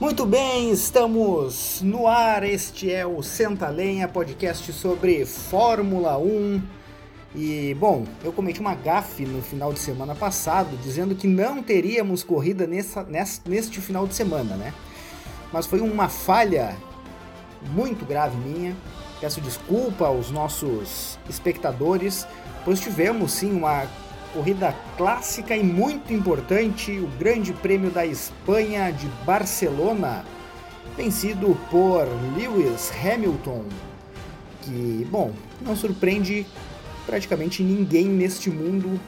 Muito bem, estamos no ar. Este é o Senta Lenha, podcast sobre Fórmula 1. E, bom, eu cometi uma gafe no final de semana passado, dizendo que não teríamos corrida nessa, neste final de semana, né? Mas foi uma falha muito grave minha. Peço desculpa aos nossos espectadores, pois tivemos sim uma corrida clássica e muito importante, o Grande Prêmio da Espanha de Barcelona, vencido por Lewis Hamilton, que, bom, não surpreende praticamente ninguém neste mundo,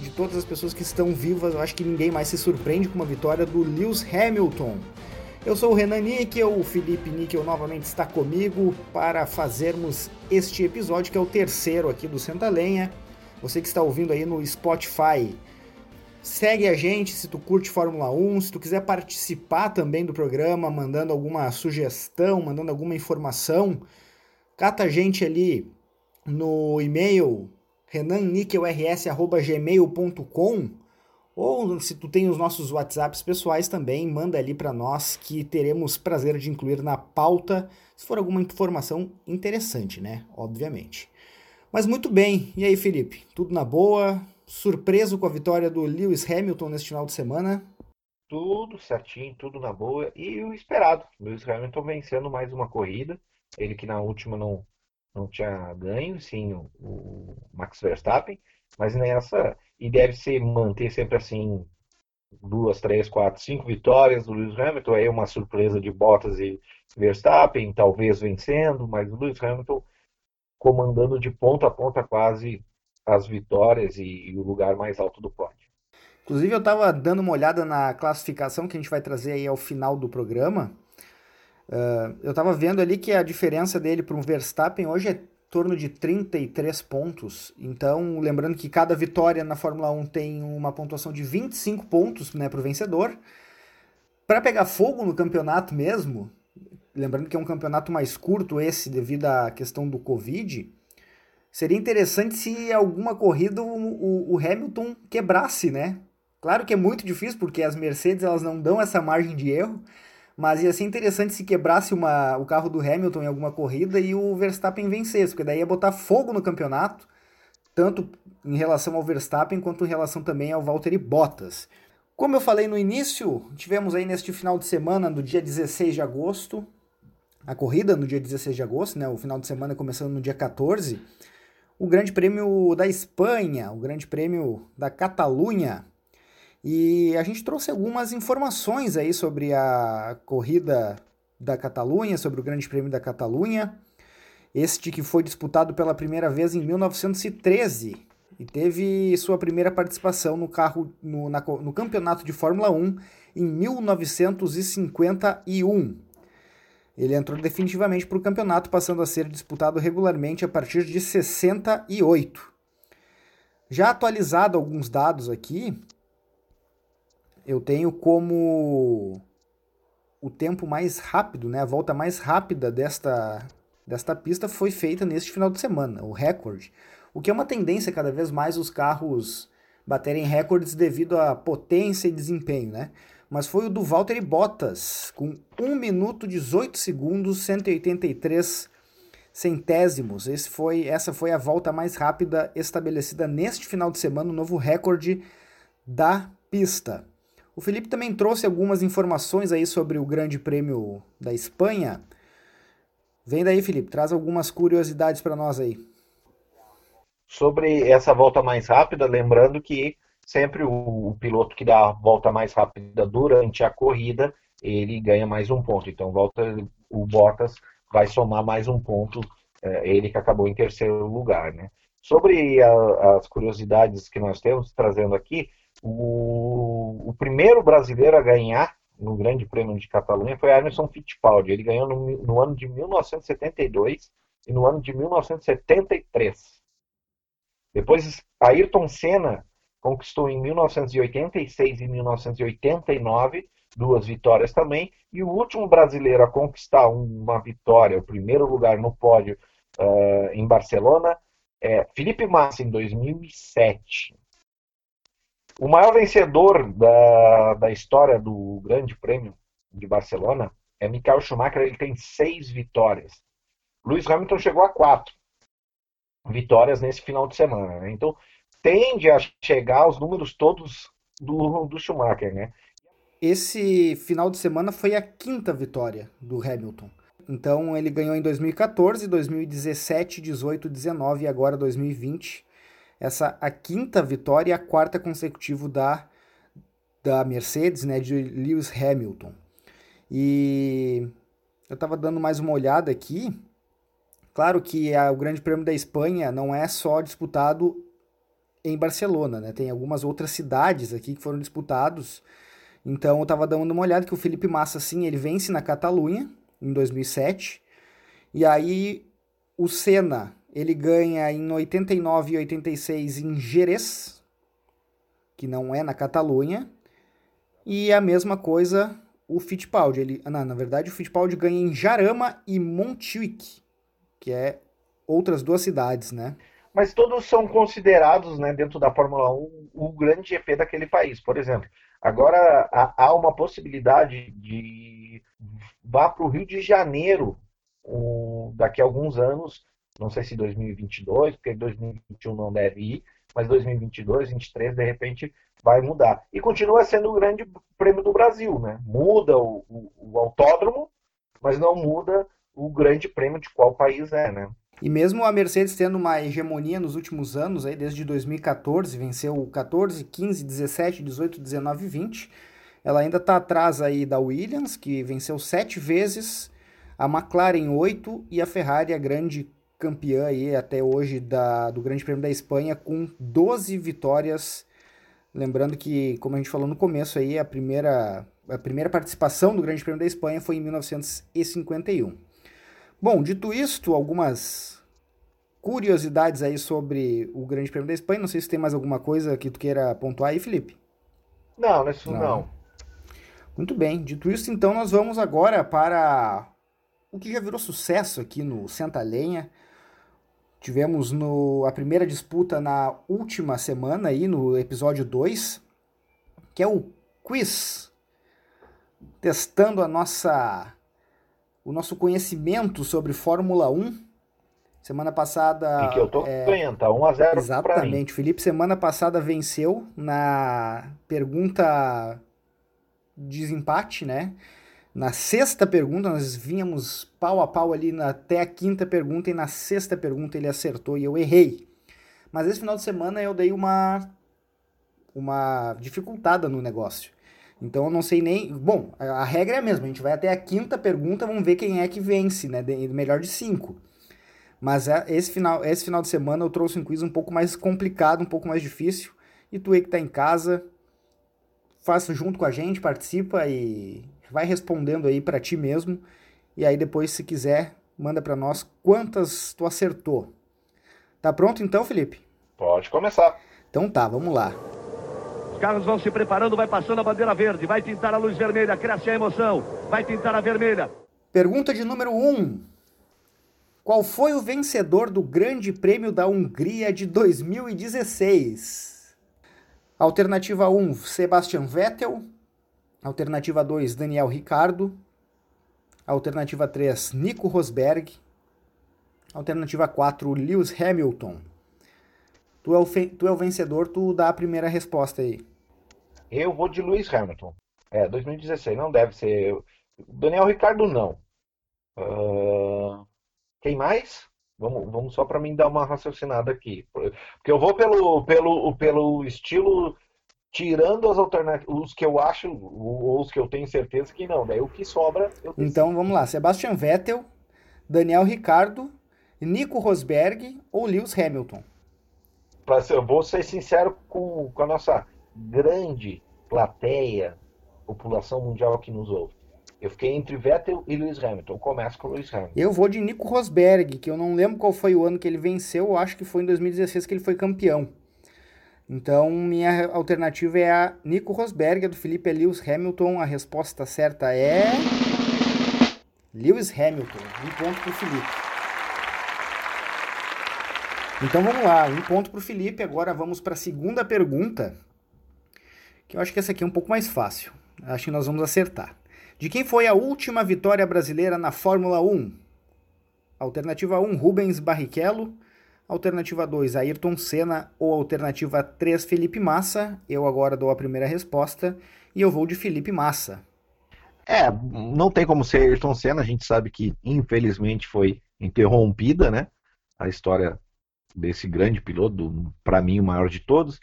de todas as pessoas que estão vivas, eu acho que ninguém mais se surpreende com uma vitória do Lewis Hamilton. Eu sou o Renan Níquel, o Felipe Níquel novamente está comigo para fazermos este episódio, que é o terceiro aqui do Senta Lenha. Você que está ouvindo aí no Spotify, segue a gente se tu curte Fórmula 1, se tu quiser participar também do programa, mandando alguma sugestão, mandando alguma informação, cata a gente ali no e-mail renanniquelrs@gmail.com ou se tu tem os nossos WhatsApps pessoais também, manda ali para nós que teremos prazer de incluir na pauta, se for alguma informação interessante, né? Obviamente. Mas muito bem. E aí, Felipe? Tudo na boa? Surpreso com a vitória do Lewis Hamilton neste final de semana? Tudo certinho, tudo na boa. E o esperado. Lewis Hamilton vencendo mais uma corrida. Ele que na última não, não tinha ganho, sim, o, o Max Verstappen. Mas nessa, e deve ser manter sempre assim, duas, três, quatro, cinco vitórias do Lewis Hamilton. Aí uma surpresa de Bottas e Verstappen, talvez vencendo, mas o Lewis Hamilton comandando de ponta a ponta quase as vitórias e, e o lugar mais alto do pódio. Inclusive, eu estava dando uma olhada na classificação que a gente vai trazer aí ao final do programa. Uh, eu estava vendo ali que a diferença dele para um Verstappen hoje é torno de 33 pontos. Então, lembrando que cada vitória na Fórmula 1 tem uma pontuação de 25 pontos né, para o vencedor. Para pegar fogo no campeonato mesmo, lembrando que é um campeonato mais curto esse devido à questão do Covid, seria interessante se alguma corrida o, o, Hamilton quebrasse, né? Claro que é muito difícil porque as Mercedes elas não dão essa margem de erro, mas ia ser interessante se quebrasse uma, o carro do Hamilton em alguma corrida e o Verstappen vencesse, porque daí ia botar fogo no campeonato, tanto em relação ao Verstappen quanto em relação também ao Valtteri Bottas. Como eu falei no início, tivemos aí neste final de semana, no dia 16 de agosto, a corrida no dia 16 de agosto, né, o final de semana começando no dia 14, o Grande Prêmio da Espanha, o Grande Prêmio da Catalunha. E a gente trouxe algumas informações aí sobre a corrida da Catalunha, sobre o Grande Prêmio da Catalunha. Este que foi disputado pela primeira vez em 1913 e teve sua primeira participação no carro no, na, no campeonato de Fórmula 1 em 1951. Ele entrou definitivamente para o campeonato, passando a ser disputado regularmente a partir de 68. Já atualizado alguns dados aqui, eu tenho como o tempo mais rápido, né, a volta mais rápida desta, desta pista foi feita neste final de semana, o recorde. O que é uma tendência cada vez mais os carros baterem recordes devido à potência e desempenho, né? Mas foi o do Valtteri Bottas, com 1 minuto 18 segundos, 183 centésimos. Esse foi, essa foi a volta mais rápida estabelecida neste final de semana, o novo recorde da pista. O Felipe também trouxe algumas informações aí sobre o Grande Prêmio da Espanha. Vem daí, Felipe, traz algumas curiosidades para nós aí. Sobre essa volta mais rápida, lembrando que sempre o, piloto que dá a volta mais rápida durante a corrida, ele ganha mais um ponto. Então, volta o Bottas vai somar mais um ponto, é, ele que acabou em terceiro lugar. Né? Sobre a, as curiosidades que nós temos trazendo aqui, o, o, primeiro brasileiro a ganhar no Grande Prêmio de Catalunha foi Emerson Fittipaldi. Ele ganhou no, no ano de 1972 e no ano de 1973. Depois, Ayrton Senna conquistou em 1986 e 1989 duas vitórias também, e o último brasileiro a conquistar uma vitória, o primeiro lugar no pódio uh, em Barcelona, é Felipe Massa, em 2007. O maior vencedor da, da história do Grande Prêmio de Barcelona, é Michael Schumacher, ele tem seis vitórias. Lewis Hamilton chegou a quatro vitórias nesse final de semana. Né? Então, tende a chegar aos números todos do, do Schumacher, né? Esse final de semana foi a quinta vitória do Hamilton. Então ele ganhou em 2014, 2017, 18, 19 e agora 2020. Essa a quinta vitória e a quarta consecutiva da, da Mercedes, né, de Lewis Hamilton. E eu estava dando mais uma olhada aqui. Claro que a, o Grande Prêmio da Espanha não é só disputado em Barcelona, né? Tem algumas outras cidades aqui que foram disputados. Então eu estava dando uma olhada que o Felipe Massa, sim, ele vence na Catalunha em 2007. E aí o Senna, ele ganha em 89 e 86 em Jerez, que não é na Catalunha. E a mesma coisa o Fittipaldi. Ele, não, na verdade, o Fittipaldi ganha em Jarama e Montjuic, que é outras duas cidades, né? Mas todos são considerados, né, dentro da Fórmula 1, o grande GP daquele país. Por exemplo, agora há uma possibilidade de vá para o Rio de Janeiro daqui a alguns anos, não sei se 2022, porque 2021 não deve ir, mas 2022, 2023, de repente vai mudar. E continua sendo o grande prêmio do Brasil, né? Muda o, o, o autódromo, mas não muda o grande prêmio de qual país é, né? E mesmo a Mercedes tendo uma hegemonia nos últimos anos, aí desde 2014, venceu 14, 15, 17, 18, 19 e 20, ela ainda está atrás aí da Williams, que venceu sete vezes, a McLaren oito e a Ferrari, a grande campeã aí até hoje da, do Grande Prêmio da Espanha, com 12 vitórias Lembrando que, como a gente falou no começo aí, a primeira, a primeira participação do Grande Prêmio da Espanha foi em 1951. Bom, dito isto, algumas curiosidades aí sobre o Grande Prêmio da Espanha. Não sei se tem mais alguma coisa que tu queira pontuar aí, Felipe. Não, isso não. não. Muito bem. Dito isso, então nós vamos agora para o que já virou sucesso aqui no Senta Lenha, Tivemos no, a primeira disputa na última semana, aí, no episódio 2, que é o quiz, testando a nossa, o nosso conhecimento sobre Fórmula 1. Semana passada. E que eu tô é, ganhando, tá 1 a 0 Exatamente. Felipe, semana passada venceu na pergunta desempate, né? Na sexta pergunta, nós vínhamos pau a pau ali na, até a quinta pergunta, e na sexta pergunta ele acertou e eu errei. Mas esse final de semana eu dei uma, uma dificultada no negócio. Então eu não sei nem. Bom, a, regra é a mesma, a gente vai até a quinta pergunta, vamos ver quem é que vence, né? De, melhor de cinco. Mas é, esse final, esse final de semana eu trouxe um quiz um pouco mais complicado, um pouco mais difícil. E tu aí que tá em casa, faça junto com a gente, participa e vai respondendo aí para ti mesmo e aí depois se quiser manda para nós quantas tu acertou. Tá pronto então, Felipe? Pode começar. Então tá, vamos lá. Os carros vão se preparando, vai passando a bandeira verde, vai pintar a luz vermelha, cresce a emoção, vai pintar a vermelha. Pergunta de número 1. Um. Qual foi o vencedor do Grande Prêmio da Hungria de 2016? Alternativa 1, Sebastian Vettel. Alternativa 2, Daniel Ricardo. Alternativa 3, Nico Rosberg. Alternativa 4, Lewis Hamilton. Tu é, o tu é o vencedor, tu dá a primeira resposta aí. Eu vou de Lewis Hamilton. É, 2016, não deve ser. Daniel Ricardo, não. Uh... Quem mais? Vamos, vamos só para mim dar uma raciocinada aqui. Porque eu vou pelo, pelo, pelo estilo tirando as alternativas, os que eu acho, ou os que eu tenho certeza que não. Daí o que sobra. então vamos lá: Sebastian Vettel, Daniel Ricardo, Nico Rosberg ou Lewis Hamilton? Eu vou ser sincero com, com a nossa grande plateia, população mundial que nos ouve. Eu fiquei entre Vettel e Lewis Hamilton. Começa com Lewis Hamilton. Eu vou de Nico Rosberg, que eu não lembro qual foi o ano que ele venceu, eu acho que foi em 2016 que ele foi campeão. Então, minha alternativa é a Nico Rosberg, a do Felipe é Lewis Hamilton. A resposta certa é. Lewis Hamilton. Um ponto para o Felipe. Então vamos lá, um ponto para o Felipe. Agora vamos para a segunda pergunta. Que eu acho que essa aqui é um pouco mais fácil. Acho que nós vamos acertar. De quem foi a última vitória brasileira na Fórmula 1? Alternativa 1, Rubens Barrichello. Alternativa 2, Ayrton Senna. Ou alternativa 3, Felipe Massa. Eu agora dou a primeira resposta e eu vou de Felipe Massa. É, não tem como ser Ayrton Senna, a gente sabe que infelizmente foi interrompida, né? A história desse grande piloto, para mim o maior de todos.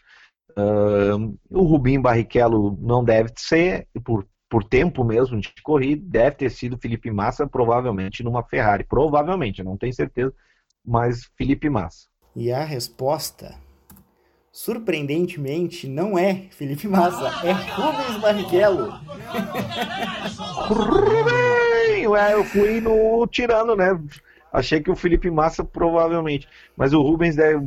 Uh, o Rubinho Barrichello não deve ser, por, por tempo mesmo de corrida, deve ter sido Felipe Massa, provavelmente numa Ferrari. Provavelmente, não tenho certeza, mas Felipe Massa. E a resposta surpreendentemente, não é Felipe Massa, é Rubens Barrichello. Rubem! Ué, eu fui no tirando, né? Achei que o Felipe Massa provavelmente. Mas o Rubens deve.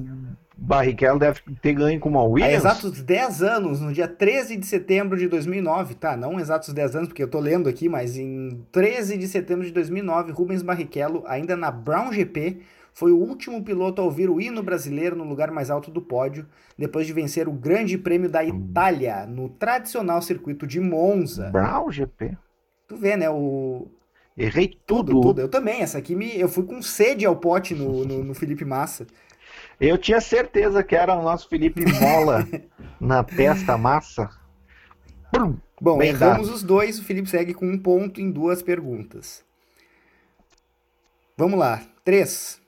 Barrichello deve ter ganho com uma Williams. Há exatos 10 anos, no dia 13 de setembro de 2009, tá? Não exatos 10 anos, porque eu tô lendo aqui, mas em 13 de setembro de 2009, Rubens Barrichello, ainda na Brown GP, foi o último piloto a ouvir o hino brasileiro no lugar mais alto do pódio, depois de vencer o Grande Prêmio da Itália no tradicional circuito de Monza. Brown GP. Tu vê, né? O... Errei tudo. tudo. tudo. Eu também. Essa aqui me... eu fui com sede ao pote no, no, no Felipe Massa. Eu tinha certeza que era o nosso Felipe Mola na testa massa. Bom, Bem erramos dado. os dois. O Felipe segue com um ponto em duas perguntas. Vamos lá. Três.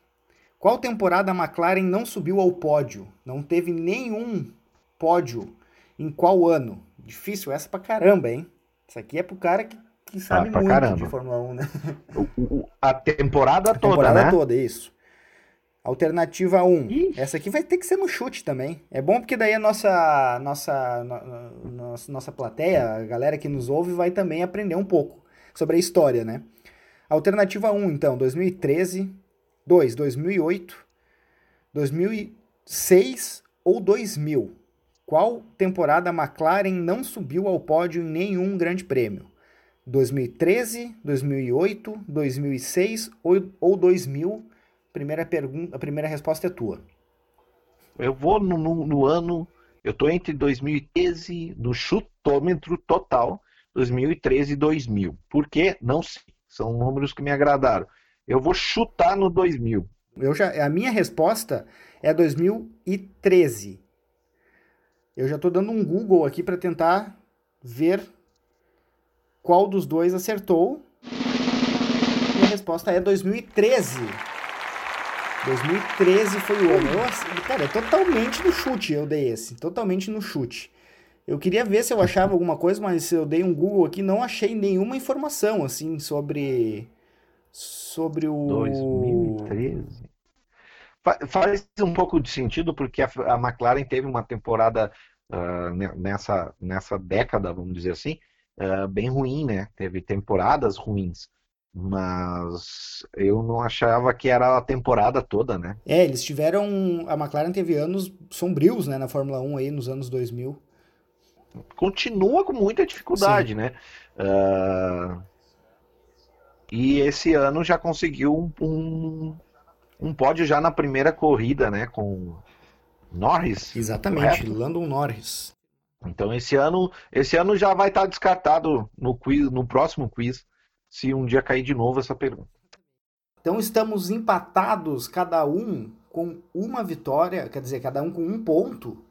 Qual temporada a McLaren não subiu ao pódio? Não teve nenhum pódio. Em qual ano? Difícil essa pra caramba, hein? Isso aqui é pro cara que, que sabe ah, muito caramba. de Fórmula 1, né? a temporada a toda, temporada né? toda, isso. Alternativa 1. Ixi. Essa aqui vai ter que ser no chute também. É bom porque daí a nossa, nossa, no, nossa, nossa plateia, a galera que nos ouve, vai também aprender um pouco sobre a história, né? Alternativa 1, então, 2013, 2. 2008, 2006 ou 2000? Qual temporada a McLaren não subiu ao pódio em nenhum grande prêmio? 2013, 2008, 2006 ou, ou 2000? Primeira pergunta, a primeira resposta é tua. Eu vou no, no, no ano, eu tô entre 2013, no chutômetro total, 2013 e 2000. Por quê? Não sei. São números que me agradaram. Eu vou chutar no 2000. Eu já, a minha resposta é 2013. Eu já estou dando um Google aqui para tentar ver qual dos dois acertou. Minha resposta é 2013. 2013 foi o ano. Eu, cara, é totalmente no chute eu dei esse. Totalmente no chute. Eu queria ver se eu achava alguma coisa, mas eu dei um Google aqui não achei nenhuma informação assim sobre sobre o 2013. Faz um pouco de sentido porque a, McLaren teve uma temporada uh, nessa, nessa década, vamos dizer assim, uh, bem ruim, né? Teve temporadas ruins. Mas eu não achava que era a temporada toda, né? É, eles tiveram. A McLaren teve anos sombrios, né, na Fórmula 1 aí, nos anos 2000. Continua com muita dificuldade, Sim. né? Uh, e esse ano já conseguiu um, um, um pódio já na primeira corrida, né? Com Norris. Exatamente, correto? Landon Norris. Então esse ano, esse ano já vai estar descartado no quiz, no próximo quiz, se um dia cair de novo essa pergunta. Então estamos empatados, cada um com uma vitória, quer dizer, cada um com um ponto.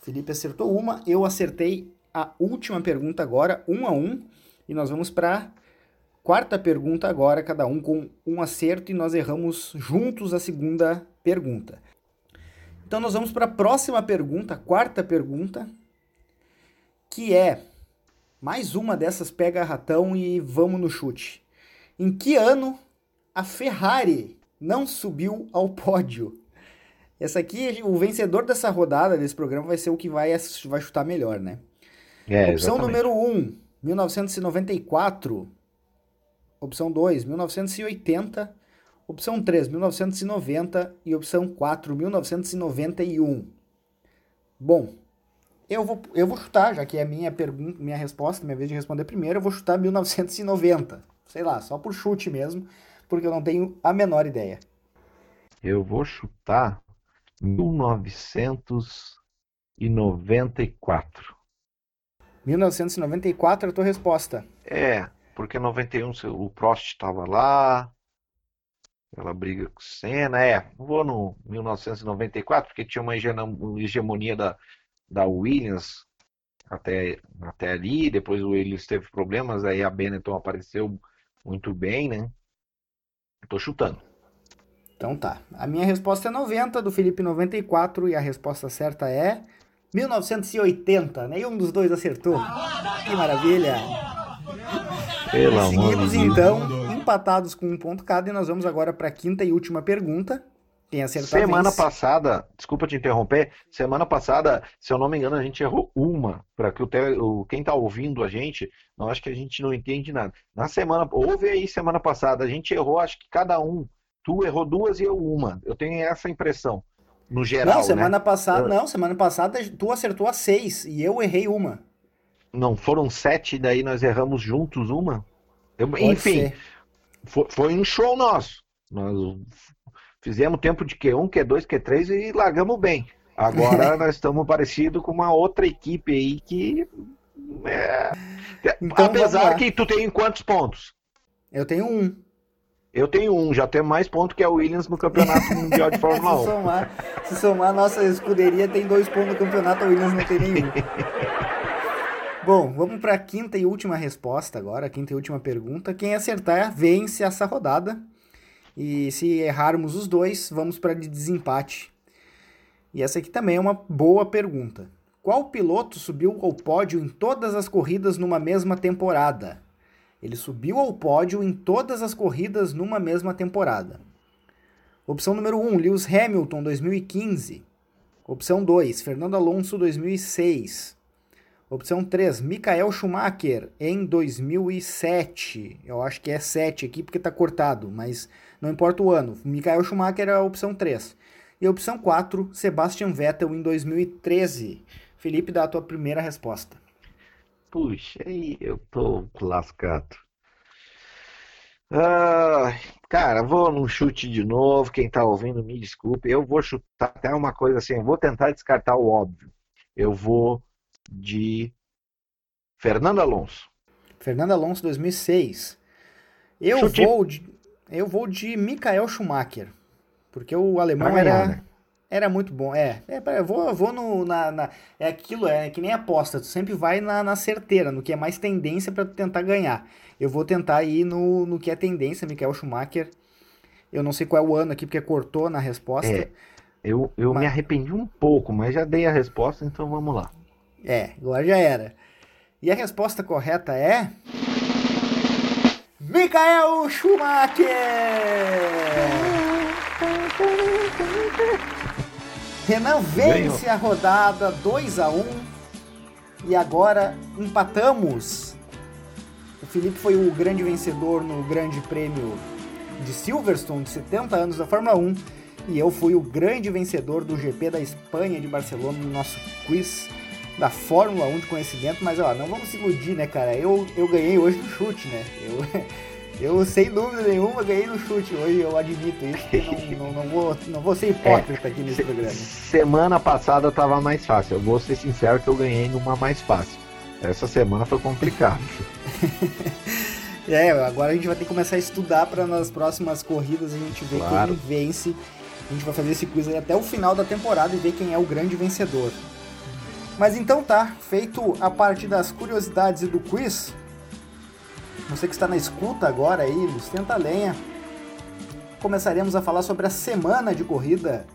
Felipe acertou uma, eu acertei a última pergunta agora, um a um, e nós vamos para Quarta pergunta agora, cada um com um acerto e nós erramos juntos a segunda pergunta. Então nós vamos para a próxima pergunta, quarta pergunta, que é mais uma dessas pega ratão e vamos no chute. Em que ano a Ferrari não subiu ao pódio? Essa aqui, o vencedor dessa rodada, desse programa, vai ser o que vai, vai chutar melhor, né? É, Opção número 1, um, 1994. Opção 2, 1980. Opção 3, 1990. E opção 4, 1991. Bom, eu vou, eu vou chutar, já que é minha pergunta, minha resposta, minha vez de responder primeiro, eu vou chutar 1990. Sei lá, só por chute mesmo, porque eu não tenho a menor ideia. Eu vou chutar 1994. 1994 é a tua resposta. É, porque 91 o Prost estava lá, ela briga com o Senna, é, vou no 1994, porque tinha uma hegemonia da, da Williams até, até ali, depois o Williams teve problemas, aí a Benetton apareceu muito bem, né? Tô chutando. Então tá. A minha resposta é 90, do Felipe 94, e a resposta certa é 1980. Nenhum dos dois acertou. Que maravilha! Pelo Seguimos então, empatados com um ponto cada, e nós vamos agora para a quinta e última pergunta. Quem acertar Semana passada, desculpa te interromper, semana passada, se eu não me engano, a gente errou uma, para que o, tele, o quem está ouvindo a gente, não acho que a gente não entende nada. Na semana, houve aí semana passada, a gente errou, acho que cada um, tu errou duas e eu uma. Eu tenho essa impressão, no geral, Não, semana né? passada, não, semana passada tu acertou a seis e eu errei uma. Não, foram sete, daí nós erramos juntos uma? Eu- enfim, foi, foi um show nosso. Nós fizemos tempo de Q1, Q2, Q3 e largamos bem. Agora nós estamos parecidos com uma outra equipe aí que. é, Então, apesar que tu tem quantos pontos? Eu tenho um. Eu tenho um, já tenho mais pontos que a Williams no Campeonato Mundial de Fórmula se 1. somar, se somar, nossa escuderia tem dois pontos no campeonato, a Williams não tem nenhum. Bom, vamos para a quinta e última resposta agora, a quinta e última pergunta. Quem acertar vence essa rodada. E se errarmos os dois, vamos para de desempate. E essa aqui também é uma boa pergunta. Qual piloto subiu ao pódio em todas as corridas numa mesma temporada? Ele subiu ao pódio em todas as corridas numa mesma temporada. Opção número 1, Lewis Hamilton, 2015. Opção 2, Fernando Alonso, 2006. Opção 3, Michael Schumacher, em 2007. Eu acho que é 7 aqui porque está cortado, mas não importa o ano. Michael Schumacher é a opção 3. E a opção 4, Sebastian Vettel, em 2013. Felipe, dá a tua primeira resposta. Puxa, aí eu tô lascado. Ah, cara, vou num chute de novo. Quem tá ouvindo, me desculpe. Eu vou chutar até uma coisa assim. eu Vou tentar descartar o óbvio. Eu vou de Fernando Alonso. Fernando Alonso, 2006. Eu Chute. vou de, eu vou de Michael Schumacher. Porque o alemão era, né? era muito bom. É, é eu vou, eu vou no, na, na- É aquilo, é que nem aposta. Tu sempre vai na, na certeira, no que é mais tendência tu tentar ganhar. Eu vou tentar ir no, no que é tendência, Michael Schumacher. Eu não sei qual é o ano aqui, porque cortou na resposta. É. Eu, eu Mas- me arrependi um pouco, mas já dei a resposta, então vamos lá. É, agora já era. E a resposta correta é. Michael Schumacher! Renan vence a rodada 2 a 1 e agora empatamos. O Felipe foi o grande vencedor no Grande Prêmio de Silverstone de 70 anos da Fórmula 1 e eu fui o grande vencedor do GP da Espanha de Barcelona no nosso quiz da Fórmula 1 de conhecimento, mas ó, não vamos se iludir, né, cara? Eu, eu ganhei hoje no chute, né? Eu, eu sem dúvida nenhuma ganhei no chute hoje, eu admito isso, não, não, não, vou, não vou ser hipócrita aqui nesse Se- programa. Semana passada tava mais fácil. Eu vou ser sincero que eu ganhei numa mais fácil. Essa semana foi complicado. É, agora a gente vai ter que começar a estudar para nas próximas corridas a gente ver Claro. quem vence. A gente vai fazer esse quiz até o final da temporada e ver quem é o grande vencedor. Mas então tá, feito a parte das curiosidades e do quiz. Você que está na escuta agora aí, no Senta a Lenha, começaremos a falar sobre a semana de corrida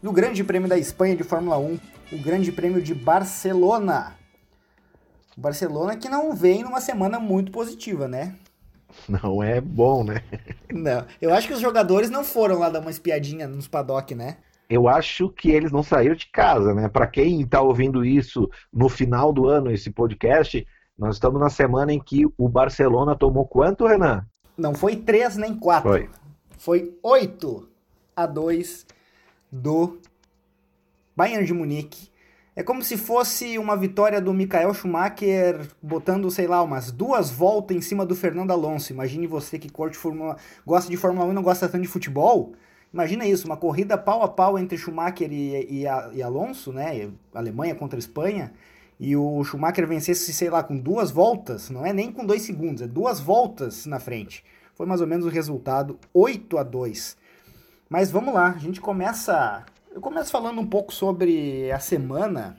do Grande Prêmio da Espanha de Fórmula 1, o Grande Prêmio de Barcelona. O Barcelona que não vem numa semana muito positiva, né? Não é bom, né? Não. Eu acho que os jogadores não foram lá dar uma espiadinha nos paddock, né? Eu acho que eles não saíram de casa, né? Para quem está ouvindo isso no final do ano, esse podcast, nós estamos na semana em que o Barcelona tomou quanto, Renan? Não foi 3 nem 4. Foi. Foi 8 a 2 do Bayern de Munique. É como se fosse uma vitória do Michael Schumacher botando, sei lá, umas duas voltas em cima do Fernando Alonso. Imagine você que curte Fórmula, gosta de Fórmula 1 e não gosta tanto de futebol. Imagina isso, uma corrida pau a pau entre Schumacher e, e, e Alonso, né? Alemanha contra Espanha. e o Schumacher vencesse, sei lá, com duas voltas, não é nem com dois segundos, é duas voltas na frente. Foi mais ou menos o resultado 8 a 2. Mas vamos lá, a gente começa. Eu começo falando um pouco sobre a semana.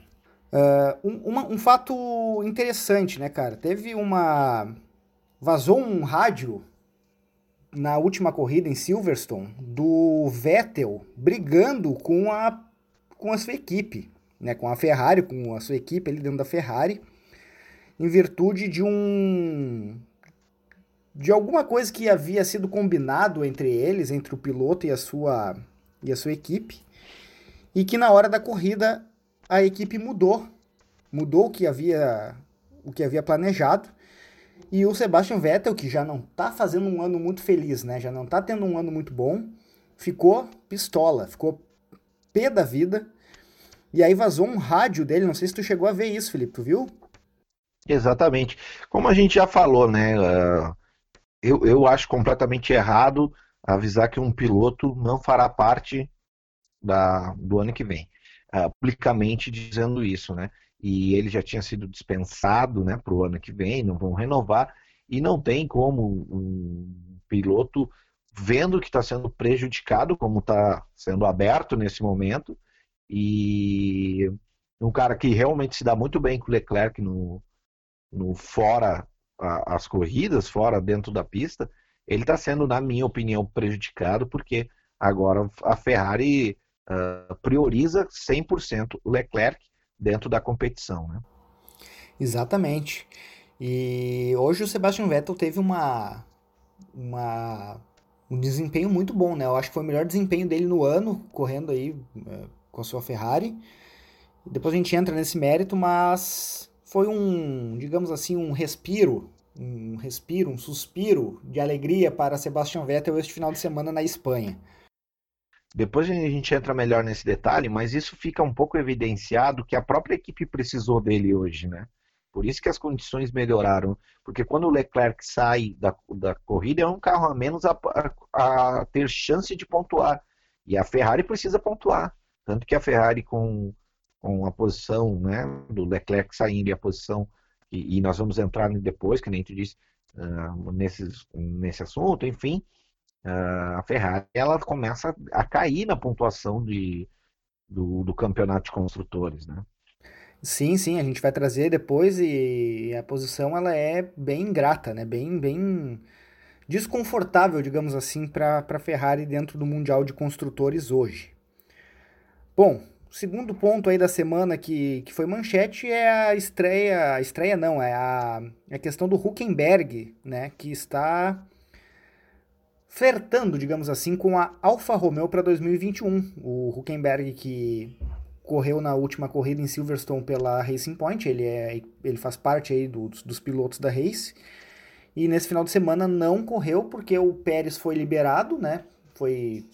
Uh, um, uma, um fato interessante, né, cara? Teve uma. Vazou um rádio na última corrida em Silverstone do Vettel brigando com a, com a sua equipe, né, com a Ferrari, com a sua equipe ali dentro da Ferrari, em virtude de um de alguma coisa que havia sido combinado entre eles, entre o piloto e a sua e a sua equipe, e que na hora da corrida a equipe mudou, mudou o que havia o que havia planejado. E o Sebastian Vettel, que já não está fazendo um ano muito feliz, né? Já não está tendo um ano muito bom, ficou pistola, ficou pé da vida. E aí vazou um rádio dele, não sei se tu chegou a ver isso, Felipe, tu viu? Exatamente. Como a gente já falou, né? Uh eu, eu acho completamente errado avisar que um piloto não fará parte da, do ano que vem, uh, publicamente dizendo isso, né? E ele já tinha sido dispensado, né, para o ano que vem, não vão renovar. E não tem como um piloto vendo que está sendo prejudicado, como está sendo aberto nesse momento, e um cara que realmente se dá muito bem com o Leclerc no, no fora a, as corridas fora dentro da pista, ele está sendo, na minha opinião, prejudicado porque agora a Ferrari uh, prioriza 100% o Leclerc dentro da competição. Né? Exatamente. E hoje o Sebastian Vettel teve uma, uma, um desempenho muito bom, né? Eu acho que foi o melhor desempenho dele no ano, correndo aí uh, com a sua Ferrari. Depois a gente entra nesse mérito, mas foi um, digamos assim, um respiro, um respiro, um suspiro de alegria para Sebastian Vettel este final de semana na Espanha. Depois a gente entra melhor nesse detalhe, mas isso fica um pouco evidenciado que a própria equipe precisou dele hoje, né? Por isso que as condições melhoraram. Porque quando o Leclerc sai da, da corrida, é um carro a menos a, a, a ter chance de pontuar. E a Ferrari precisa pontuar. Tanto que a Ferrari com com a posição né, do Leclerc saindo e a posição, e, e nós vamos entrar depois, que nem tu disse, uh, nesse, nesse assunto, enfim, a Ferrari ela começa a cair na pontuação de, do, do campeonato de construtores, né? Sim, sim, a gente vai trazer depois e a posição ela é bem ingrata, né? Bem, bem desconfortável, digamos assim, para a Ferrari dentro do Mundial de Construtores hoje. Bom, segundo ponto aí da semana que, que foi manchete é a estreia, a estreia não, é a, é a questão do Huckenberg, né, que está flertando, digamos assim, com a Alfa Romeo para 2021. O Huckenberg que correu na última corrida em Silverstone pela Racing Point, ele, é, ele faz parte aí dos, dos pilotos da Race, e nesse final de semana não correu porque o Pérez foi liberado, né, foi,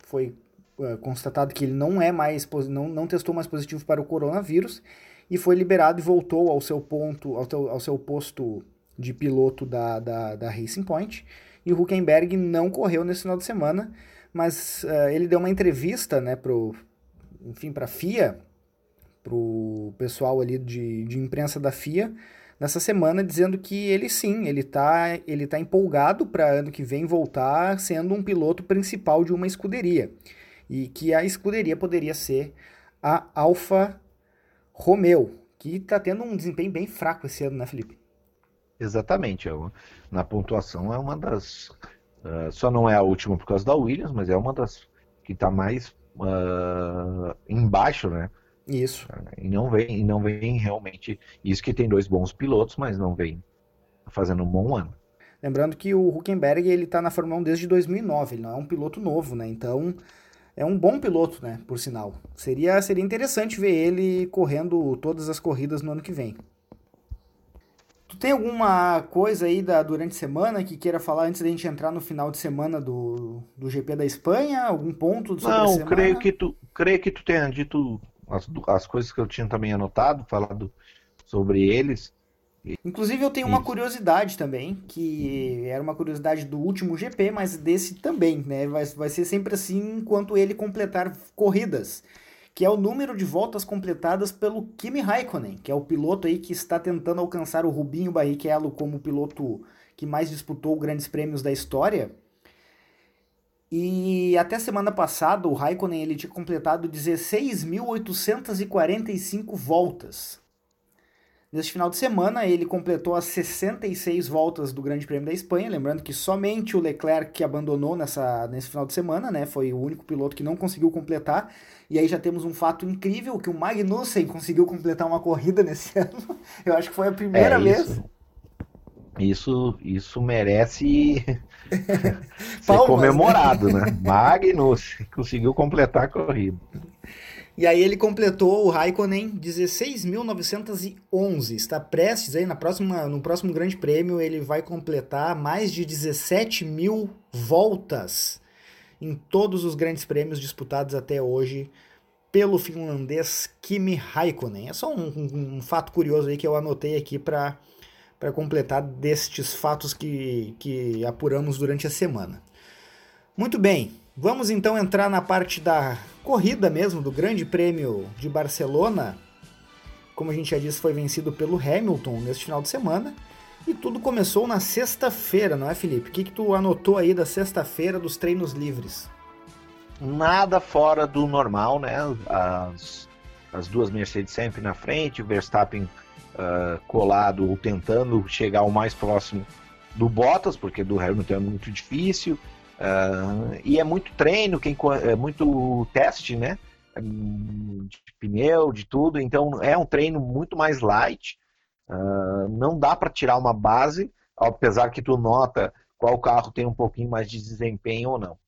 foi uh, constatado que ele não é mais não, não testou mais positivo para o coronavírus e foi liberado e voltou ao seu ponto ao, teu, ao seu posto de piloto da, da, da Racing Point e o Huckenberg não correu nesse final de semana mas uh, ele deu uma entrevista né pro enfim para a FIA pro pessoal ali de, de imprensa da FIA nessa semana dizendo que ele sim, ele está ele tá empolgado para ano que vem voltar sendo um piloto principal de uma escuderia e que a escuderia poderia ser a Alfa Romeo, que está tendo um desempenho bem fraco esse ano, né, Felipe? Exatamente. É na pontuação é uma das. Uh, só não é a última por causa da Williams, mas é uma das que está mais uh, embaixo, né? Isso. E não vem, e não vem realmente. Isso que tem dois bons pilotos, mas não vem fazendo um bom ano. Lembrando que o Huckenberg ele está na Fórmula 1 desde 2009, ele não é um piloto novo, né? Então é um bom piloto, né? Por sinal. Seria, seria interessante ver ele correndo todas as corridas no ano que vem. Tu tem alguma coisa aí da, durante a semana que queira falar antes da gente entrar no final de semana do, do GP da Espanha? Algum ponto sobre Não, a semana? creio que tu, creio que tu tenha dito as, as coisas que eu tinha também anotado, falado sobre eles. Inclusive eu tenho uma curiosidade também, que era uma curiosidade do último GP, mas desse também, né? Vai, vai ser sempre assim enquanto ele completar corridas. Que é o número de voltas completadas pelo Kimi Raikkonen, que é o piloto aí que está tentando alcançar o Rubinho Barrichello como piloto que mais disputou grandes prêmios da história. E até semana passada o Raikkonen ele tinha completado 16.845 voltas. Neste final de semana, ele completou as 66 voltas do Grande Prêmio da Espanha. Lembrando que somente o Leclerc que abandonou nessa, nesse final de semana, né? Foi o único piloto que não conseguiu completar. E aí já temos um fato incrível que o Magnussen conseguiu completar uma corrida nesse ano. Eu acho que foi a primeira é vez. Isso, isso merece ser comemorado, né? Magnussen conseguiu completar a corrida. E aí ele completou o Raikkonen 16.911. Está prestes aí na próxima, no próximo Grande Prêmio ele vai completar mais de 17 mil voltas em todos os grandes prêmios disputados até hoje pelo finlandês Kimi Raikkonen. É só um, um, um fato curioso aí que eu anotei aqui para para completar destes fatos que, que apuramos durante a semana. Muito bem, vamos então entrar na parte da corrida mesmo, do Grande Prêmio de Barcelona. Como a gente já disse, foi vencido pelo Hamilton neste final de semana. E tudo começou na sexta-feira, não é, Felipe? O que, que tu anotou aí da sexta-feira dos treinos livres? Nada fora do normal, né? As, as duas Mercedes sempre na frente, o Verstappen uh, colado ou tentando chegar o mais próximo do Bottas, porque do Hamilton é muito difícil. Uh, e é muito treino, quem, é muito teste, né? De pneu, de tudo. Então é um treino muito mais light. Uh, não dá para tirar uma base, apesar que tu nota qual carro tem um pouquinho mais de desempenho ou não.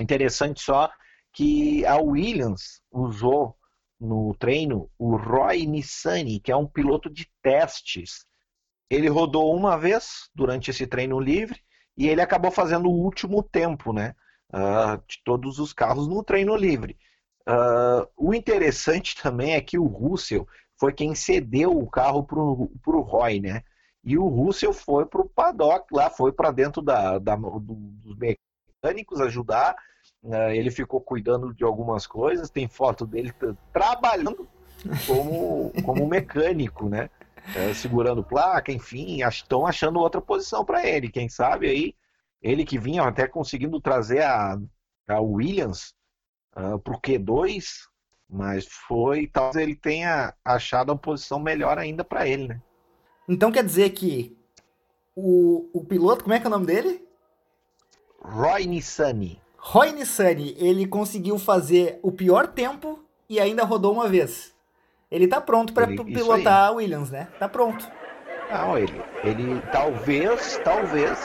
Interessante só que a Williams usou no treino o Roy Nissani, que é um piloto de testes. Ele rodou uma vez durante esse treino livre e ele acabou fazendo o último tempo, né? Uh, de todos os carros no treino livre. Uh, o interessante também é que o Russell foi quem cedeu o carro para o Roy, né? E o Russell foi para o paddock lá, foi para dentro da, da, dos mecânicos ajudar né, ele ficou cuidando de algumas coisas, tem foto dele trabalhando como, como mecânico, né? É, segurando placa, enfim, estão achando outra posição para ele. Quem sabe aí, ele que vinha até conseguindo trazer a, a Williams uh, ah, para o Q2, mas foi, talvez ele tenha achado uma posição melhor ainda para ele, né? Então quer dizer que o, o piloto, como é que é o nome dele? Roy Nissani. Roy Nissani, ele conseguiu fazer o pior tempo e ainda rodou uma vez. Ele tá pronto para pilotar a Williams, né? Tá pronto. Não, ele, ele talvez, talvez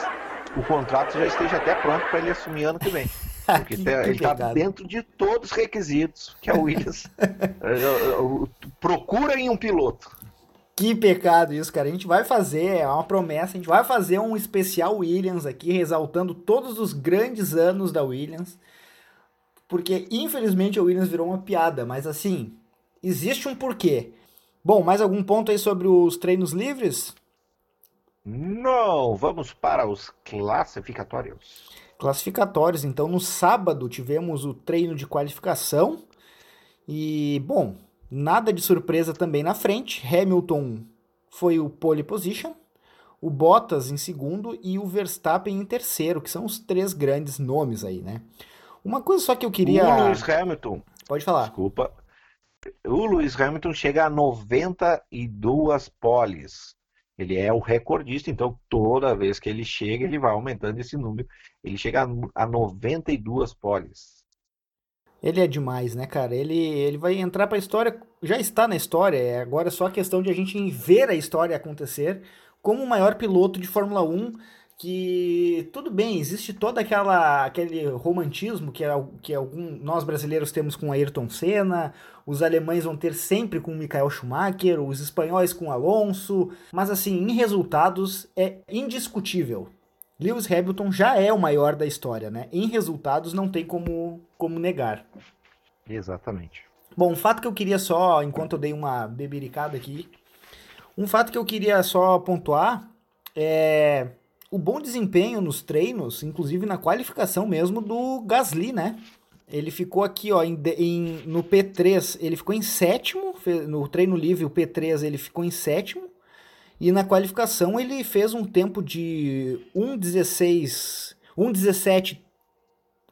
o contrato já esteja até pronto para ele assumir ano que vem. Porque que, ele está dentro de todos os requisitos que a Williams procura em um piloto. Que pecado isso, cara. A gente vai fazer, é uma promessa, a gente vai fazer um especial Williams aqui, exaltando todos os grandes anos da Williams. Porque, infelizmente, a Williams virou uma piada, mas assim, existe um porquê. Bom, mais algum ponto aí sobre os treinos livres? Não, vamos para os classificatórios. Classificatórios, então no sábado tivemos o treino de qualificação. E, bom, Nada de surpresa também na frente. Hamilton foi o pole position, o Bottas em segundo e o Verstappen em terceiro, que são os três grandes nomes aí, né? Uma coisa só que eu queria. O Lewis Hamilton. Pode falar. Desculpa. O Lewis Hamilton chega a 92 poles. Ele é o recordista, então toda vez que ele chega, ele vai aumentando esse número. Ele chega a 92 poles. Ele é demais, né, cara? Ele, ele vai entrar para a história, já está na história, é agora é só questão de a gente ver a história acontecer como o maior piloto de Fórmula 1 que tudo bem, existe todo aquela, aquele romantismo que, é, que algum, nós brasileiros temos com Ayrton Senna, os alemães vão ter sempre com Michael Schumacher, os espanhóis com Alonso, mas assim, em resultados é indiscutível. Lewis Hamilton já é o maior da história, né? Em resultados não tem como, como negar. Exatamente. Bom, um fato que eu queria só, enquanto eu dei uma bebericada aqui, um fato que eu queria só pontuar é o bom desempenho nos treinos, inclusive na qualificação mesmo do Gasly, né? ele ficou aqui, ó, em, em, no P3, ele ficou em sétimo, no treino livre, o P3, ele ficou em sétimo, e na qualificação ele fez um tempo de 1,16, 1,17,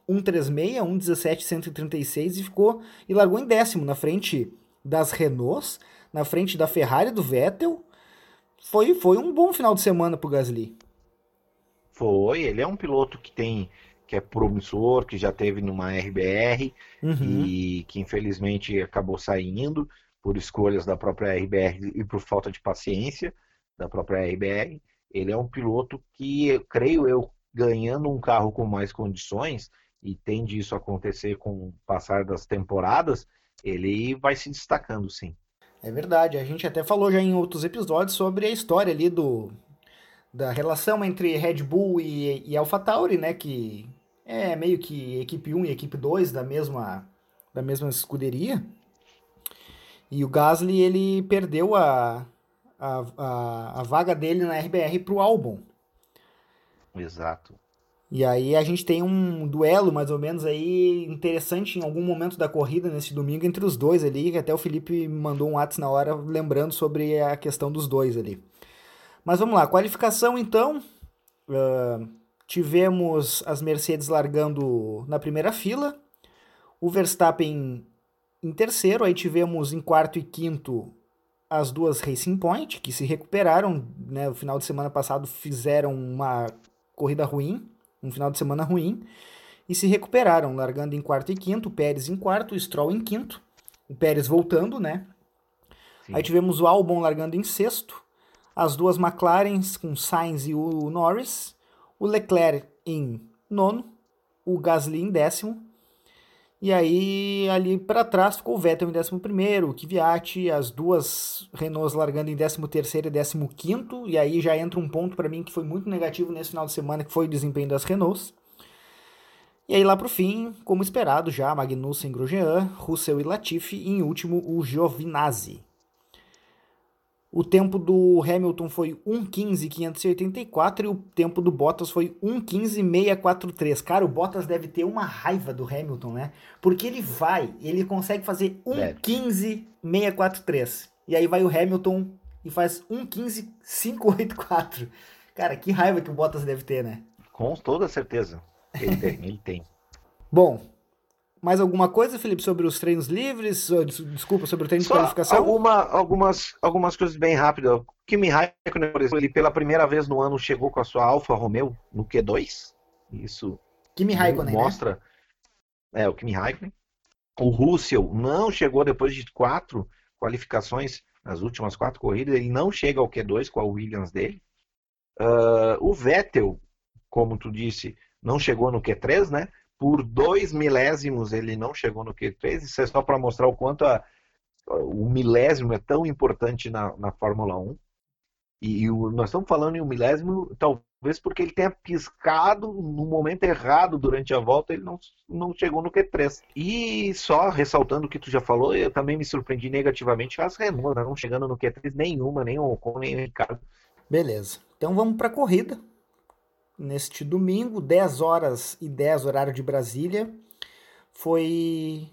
1,36, 1,17, 136 e ficou, e largou em décimo, na frente das Renaults, na frente da Ferrari do Vettel, foi, foi um bom final de semana pro Gasly. Foi, ele é um piloto que tem que é promissor, que já teve numa RBR uhum. e que infelizmente acabou saindo por escolhas da própria RBR e por falta de paciência da própria RBR. Ele é um piloto que, creio eu, ganhando um carro com mais condições, e tende isso a acontecer com o passar das temporadas, ele vai se destacando sim. É verdade, a gente até falou já em outros episódios sobre a história ali do da relação entre Red Bull e, e AlphaTauri, né, que é meio que equipe 1 e equipe 2 da mesma da mesma escuderia. E o Gasly ele perdeu a, a, a, a vaga dele na RBR para o Albon. Exato. E aí a gente tem um duelo mais ou menos aí interessante em algum momento da corrida nesse domingo entre os dois ali, que até o Felipe mandou um WhatsApp na hora lembrando sobre a questão dos dois ali. Mas vamos lá, qualificação então. Uh, tivemos as Mercedes largando na primeira fila, o Verstappen em terceiro, aí tivemos em quarto e quinto as duas Racing Point, que se recuperaram, né, o final de semana passado fizeram uma corrida ruim, um final de semana ruim, e se recuperaram, largando em quarto e quinto, o Pérez em quarto, o Stroll em quinto, o Pérez voltando, né? Sim. Aí tivemos o Albon largando em sexto, as duas McLarens com Sainz e o Norris, o Leclerc em nono, o Gasly em décimo, e aí, ali para trás ficou o Vettel em 11, o Kvyat, as duas Renaults largando em 13 e 15, e aí já entra um ponto para mim que foi muito negativo nesse final de semana, que foi o desempenho das Renaults. E aí lá pro fim, como esperado já, Magnussen, Grosjean, Russell e Latifi, e em último o Giovinazzi. O tempo do Hamilton foi 1:15.584 e o tempo do Bottas foi 1:15.643. Cara, o Bottas deve ter uma raiva do Hamilton, né? Porque ele vai, ele consegue fazer 1:15.643. E aí vai o Hamilton e faz 1:15.584. Cara, que raiva que o Bottas deve ter, né? Com toda certeza. Ele tem, ele tem. Bom, mais alguma coisa, Felipe, sobre os treinos livres? Desculpa, sobre o treino Só de qualificação? Alguma, algumas, algumas coisas bem rápidas. O Kimi Raikkonen, por exemplo, ele pela primeira vez no ano chegou com a sua Alfa Romeo no Q2. Isso Kimi Raikkonen, né? mostra. Né? É, o Kimi Raikkonen. O Russell não chegou depois de quatro qualificações nas últimas quatro corridas. Ele não chega ao Q2 com a Williams dele. Uh, o Vettel, como tu disse, não chegou no Q3, né? Por dois milésimos ele não chegou no Q3. Isso é só para mostrar o quanto a, o milésimo é tão importante na, na Fórmula 1. E, e o, nós estamos falando em um milésimo, talvez porque ele tenha piscado no momento errado durante a volta, ele não, não chegou no Q3. E só ressaltando o que tu já falou, eu também me surpreendi negativamente as Renault, né? não chegando no Q3 nenhuma, nem o Ocon, nem o Ricardo. Beleza. Então vamos para a corrida neste domingo, 10 horas e 10 horário de Brasília, foi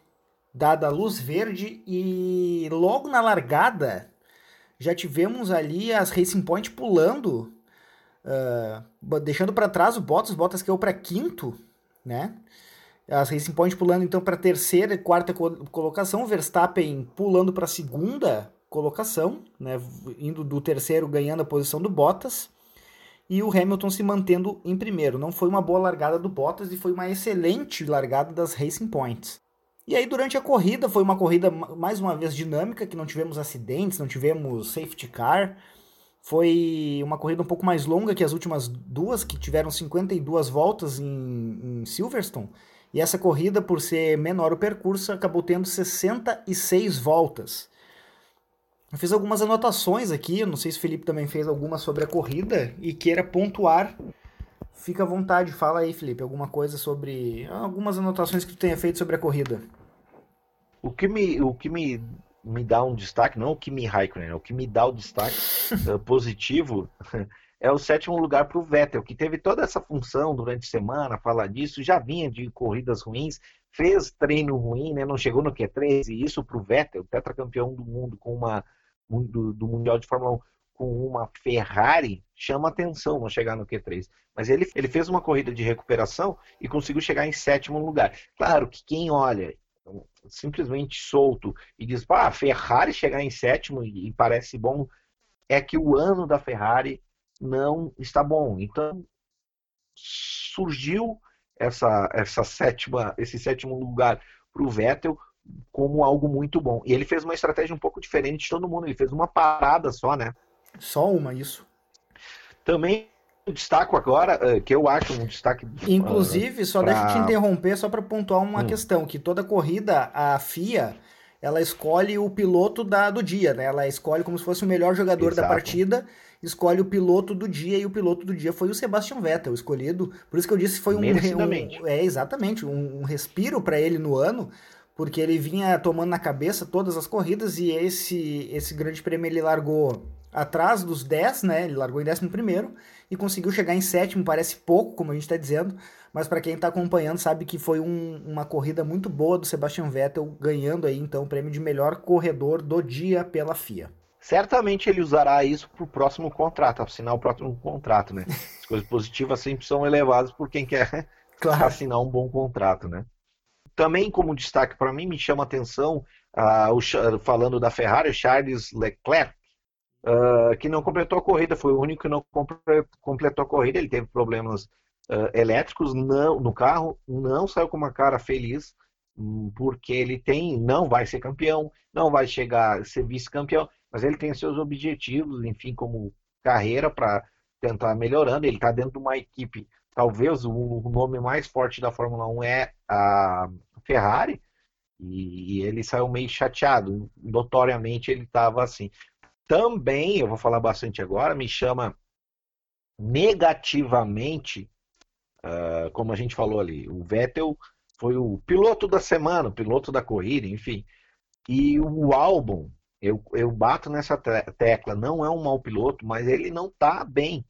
dada a luz verde e logo na largada já tivemos ali as Racing Point pulando, uh, deixando para trás o Bottas, Bottas caiu para quinto, né? As Racing Point pulando então para terceira e quarta colocação, Verstappen pulando para segunda colocação, né? Indo do terceiro ganhando a posição do Bottas e o Hamilton se mantendo em primeiro. Não foi uma boa largada do Bottas e foi uma excelente largada das Racing Points. E aí, durante a corrida, foi uma corrida mais uma vez dinâmica, que não tivemos acidentes, não tivemos safety car. Foi uma corrida um pouco mais longa que as últimas duas, que tiveram 52 voltas em, em Silverstone. E essa corrida, por ser menor o percurso, acabou tendo 66 voltas. Eu fiz algumas anotações aqui, não sei se o Felipe também fez alguma sobre a corrida e queira pontuar. Fica à vontade, fala aí, Felipe, alguma coisa sobre. algumas anotações que tu tenha feito sobre a corrida. O que me, o que me, me dá um destaque, não o que me Raikkonen, né? o que me dá o destaque uh, positivo é o sétimo lugar para o Vettel, que teve toda essa função durante a semana, falar disso, já vinha de corridas ruins, fez treino ruim, né? Não chegou no Q3 e isso para o Vettel, tetracampeão do mundo com uma do, do mundial de Fórmula 1 com uma Ferrari chama atenção não chegar no Q3. Mas ele, ele fez uma corrida de recuperação e conseguiu chegar em sétimo lugar. Claro que quem olha simplesmente solto e diz, ah, a Ferrari chegar em sétimo e, e parece bom, é que o ano da Ferrari não está bom. Então surgiu essa, essa sétima, esse sétimo lugar para o Vettel como algo muito bom. E ele fez uma estratégia um pouco diferente de todo mundo. Ele fez uma parada só, né? Só uma, isso. Também destaco agora, eh, que eu acho um destaque. Inclusive, só pra... deixa eu te interromper só para pontuar uma hum. questão: que toda corrida, a FIA ela escolhe o piloto da, do dia, né? Ela escolhe como se fosse o melhor jogador Exato. da partida, escolhe o piloto do dia e o piloto do dia foi o Sebastian Vettel escolhido. Por isso que eu disse que foi um, um é exatamente um, um respiro para ele no ano, porque ele vinha tomando na cabeça todas as corridas e esse esse Grande Prêmio ele largou atrás dos 10, né? Ele largou em 11 primeiro e conseguiu chegar em sétimo, parece pouco, como a gente está dizendo, mas para quem está acompanhando sabe que foi um, uma corrida muito boa do Sebastian Vettel, ganhando aí então o prêmio de melhor corredor do dia pela FIA. Certamente ele usará isso para o próximo contrato, assinar o próximo contrato, né? As coisas positivas sempre são elevadas por quem quer claro. assinar um bom contrato, né? Também como destaque para mim me chama atenção, uh, o, falando da Ferrari, Charles Leclerc, uh, que não completou a corrida, foi o único que não completou a corrida, ele teve problemas uh, elétricos não, no carro, não saiu com uma cara feliz, um, porque ele tem, não vai ser campeão, não vai chegar a ser vice-campeão, mas ele tem seus objetivos, enfim, como carreira para tentar melhorando, ele está dentro de uma equipe, talvez o nome mais forte da Fórmula 1 é a Ferrari, e ele saiu meio chateado. Notoriamente ele estava assim. Também, eu vou falar bastante agora, me chama negativamente, uh, como a gente falou ali, o Vettel foi o piloto da semana, o piloto da corrida, enfim. E o álbum, eu, eu bato nessa tecla, não é um mau piloto, mas ele não está bem.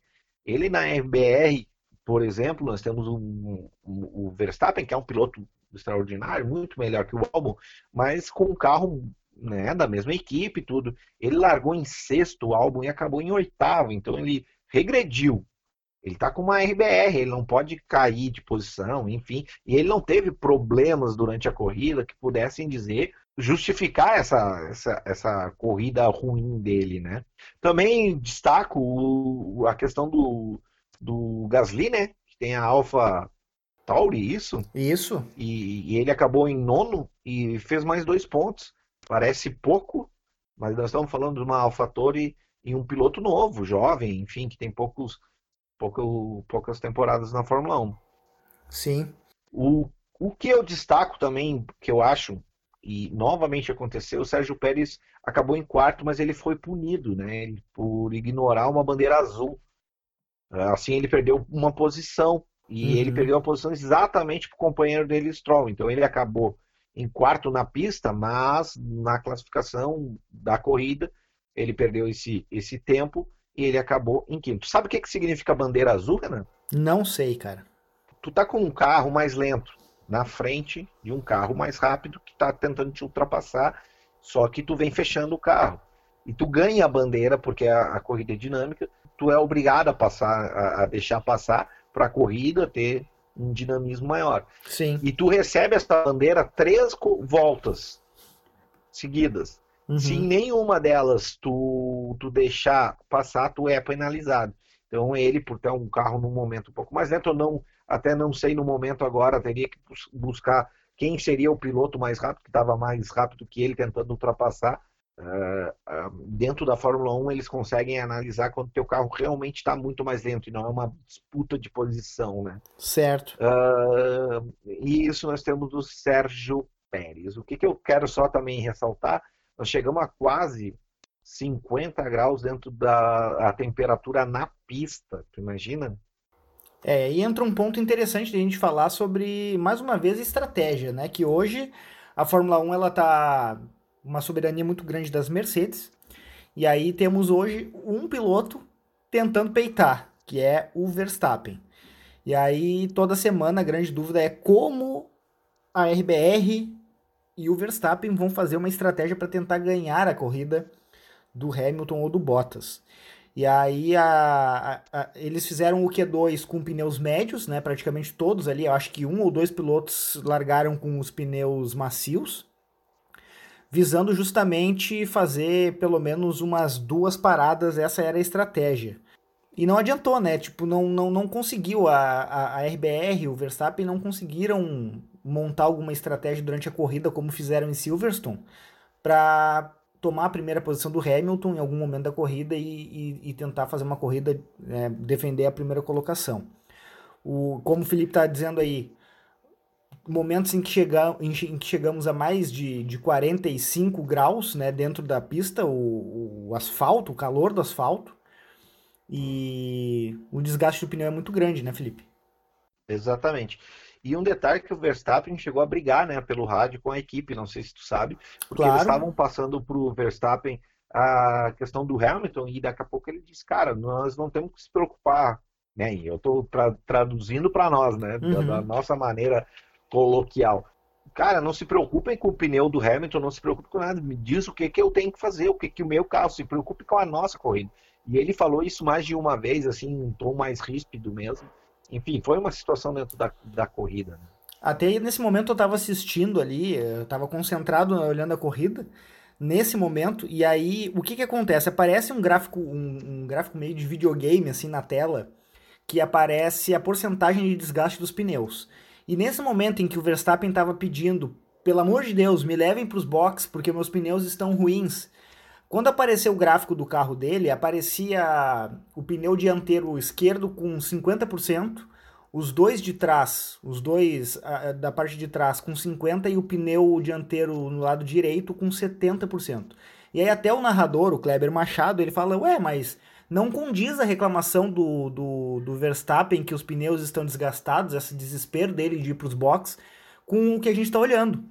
Ele na RBR, por exemplo, nós temos o um, um, Verstappen, que é um piloto extraordinário, muito melhor que o álbum, mas com um carro né, da mesma equipe tudo. Ele largou em sexto álbum e acabou em oitavo, então ele regrediu. Ele está com uma RBR, ele não pode cair de posição, enfim, e ele não teve problemas durante a corrida que pudessem dizer justificar essa, essa, essa corrida ruim dele, né? Também destaco o, a questão do, do Gasly, né? Que tem a Alpha Tauri, isso? Isso. E, e, ele acabou em nono e fez mais dois pontos. Parece pouco, mas nós estamos falando de uma AlphaTauri e um piloto novo, jovem, enfim, que tem poucos, pouco, poucas temporadas na Fórmula 1. Sim. O, o que eu destaco também, que eu acho, e novamente aconteceu, o Sérgio Pérez acabou em quarto, mas ele foi punido, né, por ignorar uma bandeira azul. Assim ele perdeu uma posição e uhum. ele perdeu a posição exatamente para o companheiro dele Stroll. Então ele acabou em quarto na pista, mas na classificação da corrida ele perdeu esse, esse tempo e ele acabou em quinto. Sabe o que, que significa bandeira azul, Renan? Não sei, cara. Tu tá com um carro mais lento na frente de um carro mais rápido que tá tentando te ultrapassar, só que tu vem fechando o carro. E tu ganha a bandeira, porque a, a corrida é dinâmica, tu é obrigado a passar, a, a deixar passar para a corrida ter um dinamismo maior. Sim. E tu recebe essa bandeira três voltas seguidas. Uhum. Se em nenhuma delas tu, tu deixar passar, tu é penalizado. Então ele, por ter um carro num momento um pouco mais lento, eu não, até não sei no momento agora, teria que buscar quem seria o piloto mais rápido, que estava mais rápido que ele tentando ultrapassar. Uh, uh, dentro da Fórmula 1 eles conseguem analisar quando teu carro realmente está muito mais lento e não é uma disputa de posição, né? Certo. Uh, e isso nós temos o Sérgio Pérez. O que, que eu quero só também ressaltar, nós chegamos a quase 50 graus dentro da a temperatura na pista, tu imagina? É, e entra um ponto interessante de a gente falar sobre, mais uma vez, estratégia, né? Que hoje a Fórmula 1 ela tá uma soberania muito grande das Mercedes. E aí temos hoje um piloto tentando peitar, que é o Verstappen. E aí toda semana a grande dúvida é como a RBR e o Verstappen vão fazer uma estratégia para tentar ganhar a corrida do Hamilton ou do Bottas. E aí a, a, a, eles fizeram o Q2 com pneus médios, né? Praticamente todos ali. Eu acho que um ou dois pilotos largaram com os pneus macios, visando justamente fazer pelo menos umas duas paradas. Essa era a estratégia. E não adiantou, né? Tipo, não, não, não conseguiu. A, a, a RBR, o Verstappen, não conseguiram montar alguma estratégia durante a corrida como fizeram em Silverstone para tomar a primeira posição do Hamilton em algum momento da corrida e, e, e tentar fazer uma corrida, é, defender a primeira colocação. O, como o Felipe está dizendo aí, momentos em que, chega, em, em, que chegamos a mais de, de 45 graus né, dentro da pista, o, o asfalto, o calor do asfalto, e o desgaste do pneu é muito grande, né, Felipe? Exatamente. E um detalhe que o Verstappen chegou a brigar, né, pelo rádio com a equipe, não sei se tu sabe, porque claro. eles estavam passando para o Verstappen a questão do Hamilton e daqui a pouco ele disse, cara, nós não temos que se preocupar, né? E eu estou tra traduzindo para nós, né, uhum. da, da, nossa maneira coloquial. Cara, não se preocupem com o pneu do Hamilton, não se preocupem com nada. Me diz o que, que eu tenho que fazer, o que, que o meu carro se preocupe com a nossa corrida. E ele falou isso mais de uma vez, assim, um tom mais ríspido mesmo enfim, foi uma situação dentro da, da corrida. Né? Até nesse momento eu estava assistindo ali, eu estava concentrado olhando a corrida, nesse momento, e aí o que que acontece? Aparece um gráfico, um, um gráfico meio de videogame assim na tela, que aparece a porcentagem de desgaste dos pneus. E nesse momento em que o Verstappen estava pedindo, pelo amor de Deus, me levem para os boxes porque meus pneus estão ruins. Quando apareceu o gráfico do carro dele, aparecia o pneu dianteiro esquerdo com 50%, os dois de trás, os dois da parte de trás com 50% e o pneu dianteiro no lado direito com 70%. E aí até o narrador, o Kleber Machado, ele fala, ué, mas não condiz a reclamação do, do, do Verstappen que os pneus estão desgastados, esse desespero dele de ir para os boxes, com o que a gente está olhando.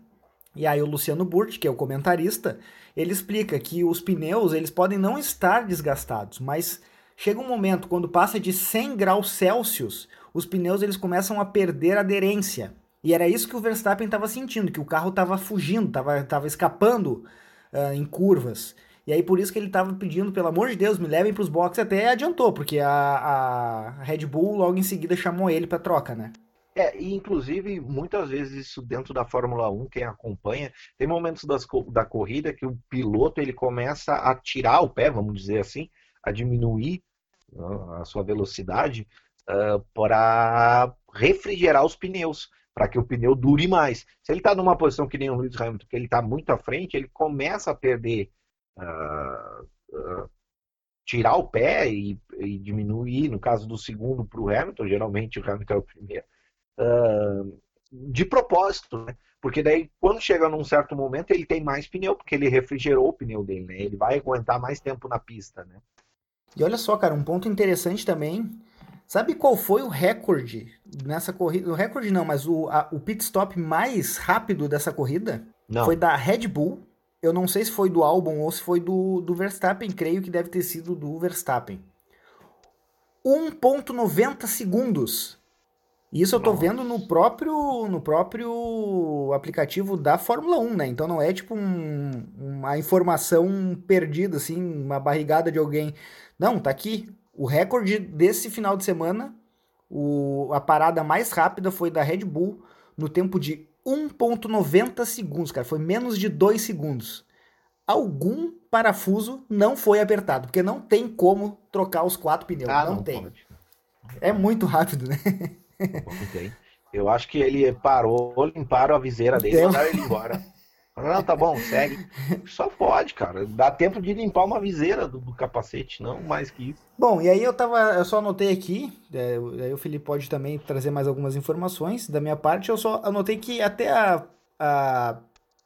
E aí o Luciano Burti, que é o comentarista, ele explica que os pneus eles podem não estar desgastados, mas chega um momento quando passa de 100 graus Celsius, os pneus eles começam a perder aderência. E era isso que o Verstappen estava sentindo, que o carro estava fugindo, estava escapando uh, em curvas. E aí por isso que ele estava pedindo, pelo amor de Deus, me levem para os boxes, até adiantou, porque a, a Red Bull logo em seguida chamou ele para troca, né? É, e inclusive, muitas vezes isso dentro da Fórmula 1, quem acompanha, tem momentos das, da corrida que o piloto ele começa a tirar o pé, vamos dizer assim, a diminuir uh, a sua velocidade uh, para refrigerar os pneus, para que o pneu dure mais. Se ele está numa posição que nem o Lewis Hamilton, que ele está muito à frente, ele começa a perder, uh, tirar o pé e, e, diminuir, no caso do segundo para o Hamilton, geralmente o Hamilton é o primeiro, uh, de propósito, né? Porque daí, quando chega num certo momento, ele tem mais pneu, porque ele refrigerou o pneu dele, né? Ele vai aguentar mais tempo na pista, né? E olha só, cara, um ponto interessante também. Sabe qual foi o recorde nessa corrida? O recorde não, mas o, a, o pit stop mais rápido dessa corrida? Não. Foi da Red Bull. Eu não sei se foi do Albon ou se foi do, do Verstappen. Creio que deve ter sido do Verstappen. 1.90 segundos isso eu tô Nossa. vendo no próprio no próprio aplicativo da Fórmula 1, né? Então não é tipo um, uma informação perdida, assim, uma barrigada de alguém. Não, tá aqui. O recorde desse final de semana, o, a parada mais rápida foi da Red Bull no tempo de 1.90 segundos, cara. Foi menos de 2 segundos. Algum parafuso não foi apertado, porque não tem como trocar os quatro pneus. Ah, não, não, tem. Pode. É muito rápido, né? Okay. Eu acho que ele parou, limparam a viseira dele e mandaram ele embora. Não, tá bom, segue. Só pode, cara. Dá tempo de limpar uma viseira do, do, capacete, não mais que isso. Bom, e aí eu tava. Eu só anotei aqui. É, aí o Felipe pode também trazer mais algumas informações. Da minha parte, eu só anotei que até a, a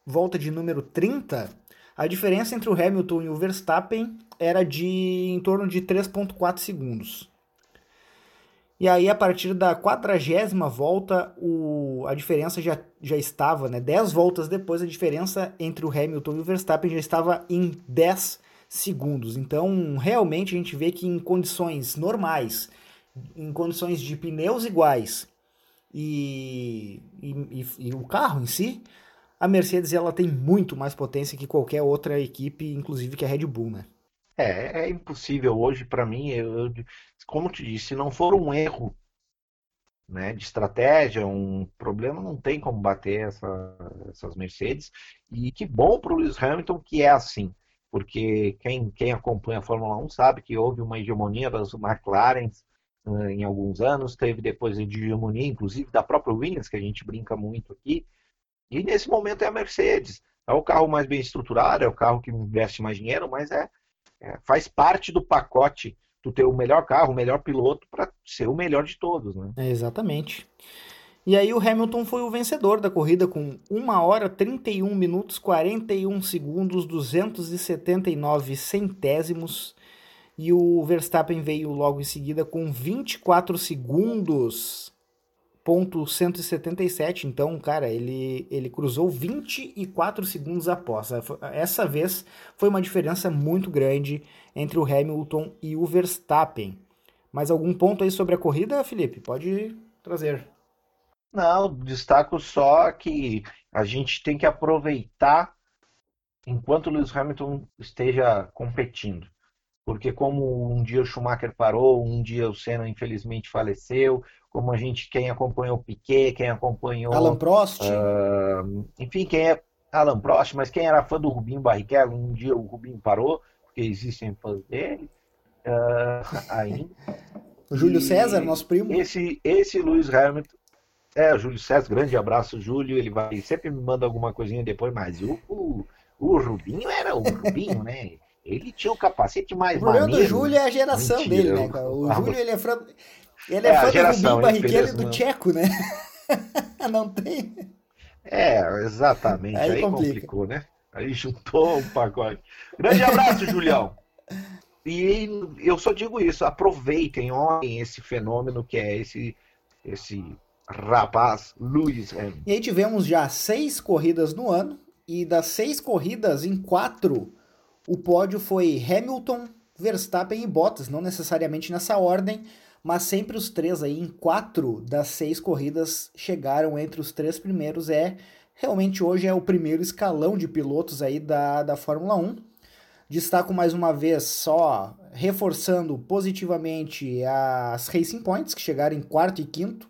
volta de número 30, a diferença entre o Hamilton e o Verstappen era de em torno de 3,4 segundos. E aí, a partir da quadragésima volta, o, a diferença já, já estava, né? 10 voltas depois, a diferença entre o Hamilton e o Verstappen já estava em 10 segundos. Então, realmente, a gente vê que em condições normais, em condições de pneus iguais e, e, e, e o carro em si, a Mercedes ela tem muito mais potência que qualquer outra equipe, inclusive que a Red Bull, né? É, é impossível hoje para mim, eu, eu, como te disse, se não for um erro né, de estratégia, um problema, não tem como bater essa, essas Mercedes. E que bom para o Lewis Hamilton que é assim, porque quem, quem acompanha a Fórmula 1 sabe que houve uma hegemonia das McLarens uh, em alguns anos, teve depois a hegemonia, inclusive, da própria Williams, que a gente brinca muito aqui. E nesse momento é a Mercedes. É o carro mais bem estruturado, é o carro que investe mais dinheiro, mas é é, faz parte do pacote tu ter o melhor carro, o melhor piloto para ser o melhor de todos, né? É, exatamente. E aí o Hamilton foi o vencedor da corrida com 1 hora 31 minutos 41 segundos 279 centésimos e o Verstappen veio logo em seguida com 24 segundos ponto 177, então, cara, ele, ele cruzou 24 segundos após. Essa vez foi uma diferença muito grande entre o Hamilton e o Verstappen. Mais algum ponto aí sobre a corrida, Felipe? Pode trazer. Não, destaco só que a gente tem que aproveitar enquanto o Lewis Hamilton esteja competindo. Porque como um dia o Schumacher parou, um dia o Senna infelizmente faleceu, como a gente, quem acompanhou o Piquet, quem acompanhou. Alan Prost. Uh, enfim, quem é. Alan Prost, mas quem era fã do Rubinho Barrichello, um dia o Rubinho parou, porque existem fãs dele. Uh, ainda. o Júlio e César, nosso primo. Esse, esse Lewis Hamilton. É, o Júlio César, grande abraço, Júlio. Ele vai sempre me manda alguma coisinha depois, mas o, o, o Rubinho era o Rubinho, né? Ele tinha o capacete mais maneiro. O problema do Júlio é a geração Mentira, dele, né, cara? O Júlio, ele é, fran... ele é, é fã geração, do Rubinho Barrichello e do Tcheco, né? Não tem... É, exatamente. Aí, Aí complicou, né? Aí juntou um pacote. Grande abraço, Julião. E eu só digo isso, aproveitem, olhem esse fenômeno que é esse, esse rapaz, Lewis Hamilton. E aí tivemos já seis corridas no ano, e das seis corridas, em quatro o pódio foi Hamilton, Verstappen e Bottas, não necessariamente nessa ordem, mas sempre os três aí em quatro das seis corridas chegaram entre os três primeiros. É realmente hoje é o primeiro escalão de pilotos aí da, da Fórmula 1. Destaco mais uma vez só reforçando positivamente as Racing Points, que chegaram em quarto e quinto.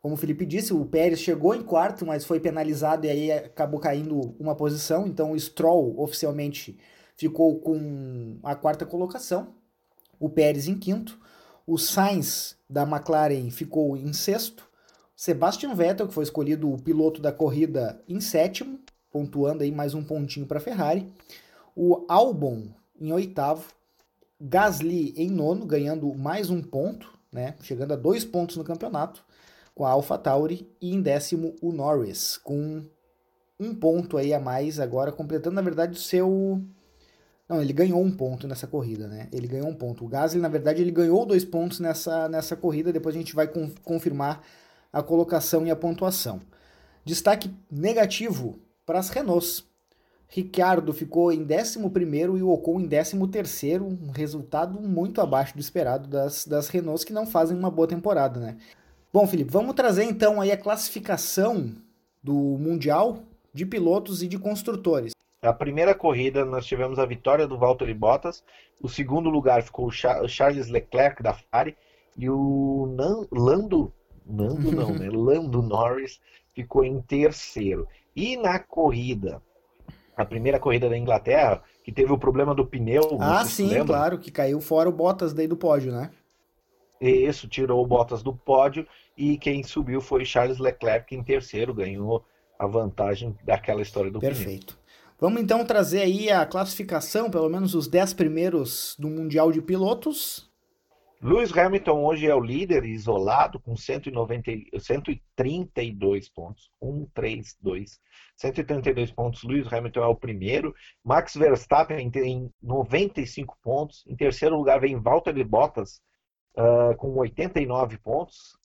Como o Felipe disse, o Pérez chegou em quarto, mas foi penalizado e aí acabou caindo uma posição. Então o Stroll oficialmente ficou com a quarta colocação, o Pérez em quinto, o Sainz da McLaren ficou em sexto, Sebastian Vettel, que foi escolhido o piloto da corrida, em sétimo, pontuando aí mais um pontinho para a Ferrari, o Albon em oitavo, Gasly em nono, ganhando mais um ponto, né, chegando a dois pontos no campeonato, com a AlphaTauri, e em décimo o Norris, com um ponto aí a mais agora, completando na verdade o seu não, ele ganhou um ponto nessa corrida, né? Ele ganhou um ponto. O Gasly, na verdade, ele ganhou dois pontos nessa, nessa corrida. Depois a gente vai com, confirmar a colocação e a pontuação. Destaque negativo para as Renaults. Ricciardo ficou em 11 e o Ocon em 13, um resultado muito abaixo do esperado das, das Renaults que não fazem uma boa temporada, né? Bom, Felipe, vamos trazer então aí a classificação do Mundial de pilotos e de construtores. A primeira corrida nós tivemos a vitória do Valtteri Bottas. O segundo lugar ficou o Charles Leclerc da Ferrari e o Nan, Lando, Nando não, né? Lando Norris ficou em terceiro. E na corrida, a primeira corrida da Inglaterra, que teve o problema do pneu. Ah, sim, claro, que caiu fora o Bottas daí do pódio, né? Isso, tirou o Bottas do pódio e quem subiu foi Charles Leclerc em terceiro, ganhou a vantagem daquela história do Perfeito. pneu. Vamos então trazer aí a classificação, pelo menos os 10 primeiros do Mundial de Pilotos. Lewis Hamilton hoje é o líder isolado com 190, 132 pontos. 1, 3, 2. 132 pontos. Lewis Hamilton é o primeiro. Max Verstappen tem 95 pontos. Em terceiro lugar vem Valtteri Bottas uh, com 89 pontos.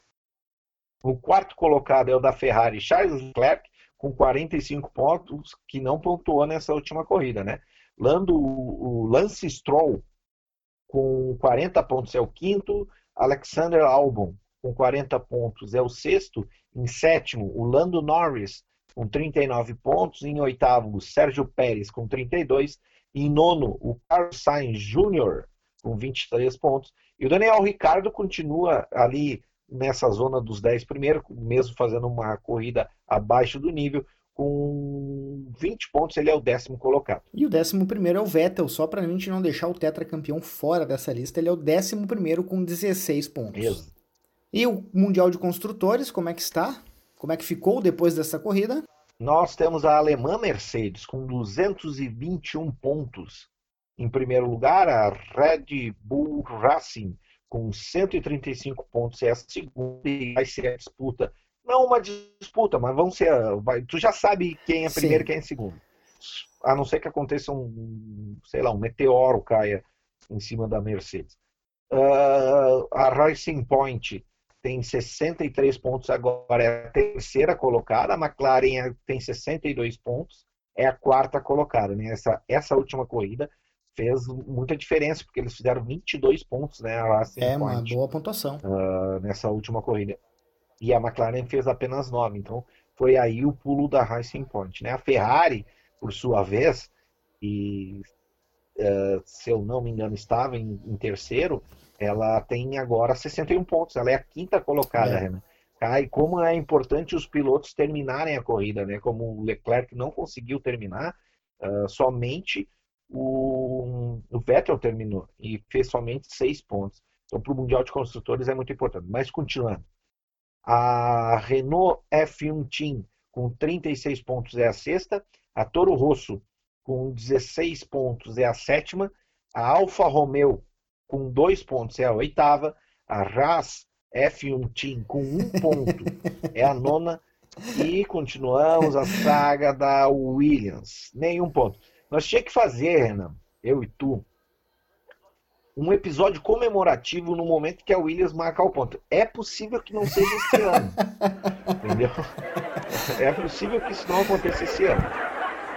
O quarto colocado é o da Ferrari, Charles Leclerc, com 45 pontos, que não pontuou nessa última corrida, né? Lando, o Lance Stroll com 40 pontos é o quinto, Alexander Albon com 40 pontos, é o sexto. Em sétimo, o Lando Norris, com 39 pontos. Em oitavo, o Sérgio Pérez, com 32. Em nono, o Carlos Sainz Jr., com 23 pontos. E o Daniel Ricardo continua ali nessa zona dos 10 primeiros, mesmo fazendo uma corrida abaixo do nível, com 20 pontos, ele é o décimo colocado. E o décimo primeiro é o Vettel, só para a gente não deixar o tetracampeão fora dessa lista, ele é o décimo primeiro com 16 pontos. Isso. E o Mundial de Construtores, como é que está? Como é que ficou depois dessa corrida? Nós temos a alemã Mercedes com 221 pontos. Em primeiro lugar, a Red Bull Racing com 135 pontos é a segunda e vai ser a disputa não uma disputa, mas vão ser. Vai, tu já sabe quem é primeiro e quem é segundo. A não ser que aconteça um, sei lá, um meteoro caia em cima da Mercedes. Uh, a Racing Point tem 63 pontos agora, é a terceira colocada. A McLaren é, tem 62 pontos, é a quarta colocada. Né? Essa, essa última corrida fez muita diferença, porque eles fizeram 22 pontos, né? A Racing é Point, uma boa pontuação. Uh, nessa última corrida e a McLaren fez apenas 9. Então foi aí o pulo da Racing Point. Né? A Ferrari, por sua vez, e uh, se eu não me engano estava em, em, terceiro, ela tem agora 61 pontos. Ela é a quinta colocada, é. Renan. Tá? E como é importante os pilotos terminarem a corrida, né? Como o Leclerc não conseguiu terminar, uh, somente o, o Vettel terminou e fez somente seis pontos. Então, para o Mundial de Construtores é muito importante. Mas continuando. A Renault F1 Team com 36 pontos é a sexta. A Toro Rosso com 16 pontos é a sétima. A Alfa Romeo com 2 pontos é a oitava. A Haas F1 Team com 1 um ponto é a nona. E continuamos a saga da Williams. Nenhum ponto. Nós tínhamos que fazer, Renan, eu e tu, um episódio comemorativo no momento que a Williams marca o ponto. É possível que não seja esse ano. entendeu? É possível que isso não aconteça esse ano.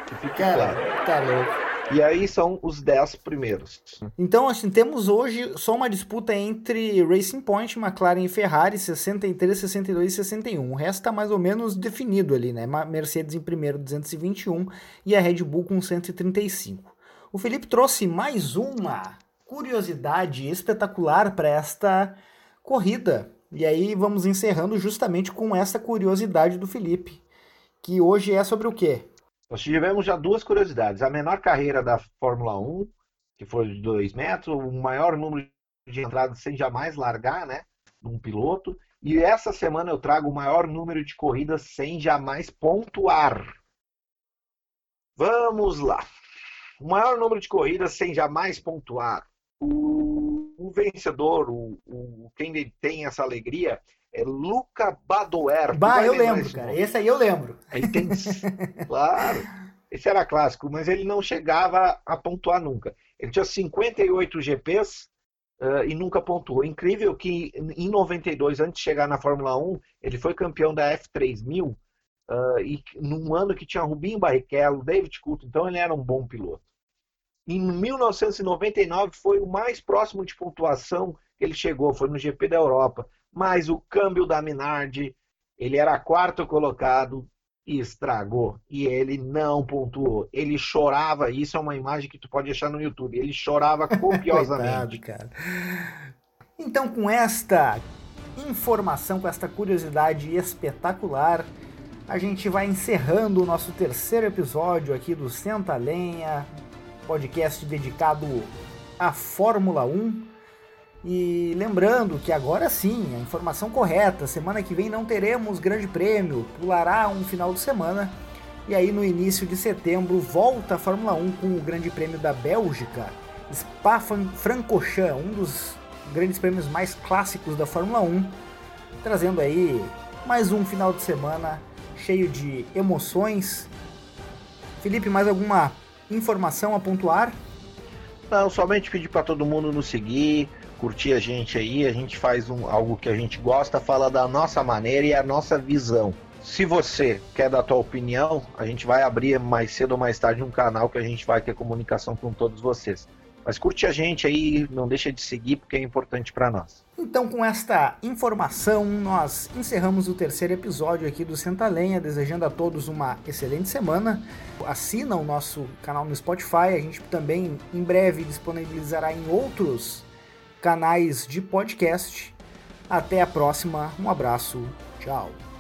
Que fique Cara, claro. Tá louco. E aí são os 10 primeiros. Então, assim, temos hoje só uma disputa entre Racing Point, McLaren e Ferrari, 63, 62 e 61. O resto está mais ou menos definido ali, né? Mercedes em primeiro, 221, e a Red Bull com 135. O Felipe trouxe mais uma curiosidade espetacular para esta corrida. E aí vamos encerrando justamente com essa curiosidade do Felipe, que hoje é sobre o quê? Nós tivemos já duas curiosidades. A menor carreira da Fórmula 1, que foi de 2 metros, o maior número de entradas sem jamais largar, né? Num piloto. E essa semana eu trago o maior número de corridas sem jamais pontuar. Vamos lá. O maior número de corridas sem jamais pontuar o, o vencedor, o, o, quem tem essa alegria, é Luca Badoer. Bah, eu lembro, cara. Nome. Esse aí eu lembro. Aí tem, claro. Esse era clássico, mas ele não chegava a pontuar nunca. Ele tinha 58 GPs uh, e nunca pontuou. Incrível que em 92, antes de chegar na Fórmula 1, ele foi campeão da F3000 uh, e num ano que tinha Rubinho Barrichello, David Coulthard, então ele era um bom piloto. Em 1999 foi o mais próximo de pontuação que ele chegou, foi no GP da Europa. Mas o câmbio da Minardi, ele era quarto colocado e estragou. E ele não pontuou. Ele chorava, isso é uma imagem que tu pode achar no YouTube. Ele chorava copiosamente. Coitado, cara. Então, com esta informação, com esta curiosidade espetacular, a gente vai encerrando o nosso terceiro episódio aqui do Senta Lenha, podcast dedicado à Fórmula 1. E lembrando que agora sim, a informação correta, semana que vem não teremos grande prêmio, pulará um final de semana. E aí no início de setembro volta a Fórmula 1 com o Grande Prêmio da Bélgica, Spa-Francorchamps, um dos grandes prêmios mais clássicos da Fórmula 1, trazendo aí mais um final de semana cheio de emoções. Felipe, mais alguma informação a pontuar? Não, somente pedir para todo mundo nos seguir, curtir a gente aí. A gente faz um, algo que a gente gosta, fala da nossa maneira e a nossa visão. Se você quer dar a tua opinião, a gente vai abrir mais cedo ou mais tarde um canal que a gente vai ter comunicação com todos vocês. Mas curte a gente aí, não deixa de seguir porque é importante para nós. Então, com esta informação, nós encerramos o terceiro episódio aqui do Senta Lenha, desejando a todos uma excelente semana. Assina o nosso canal no Spotify, a gente também em breve disponibilizará em outros canais de podcast. Até a próxima, um abraço, tchau.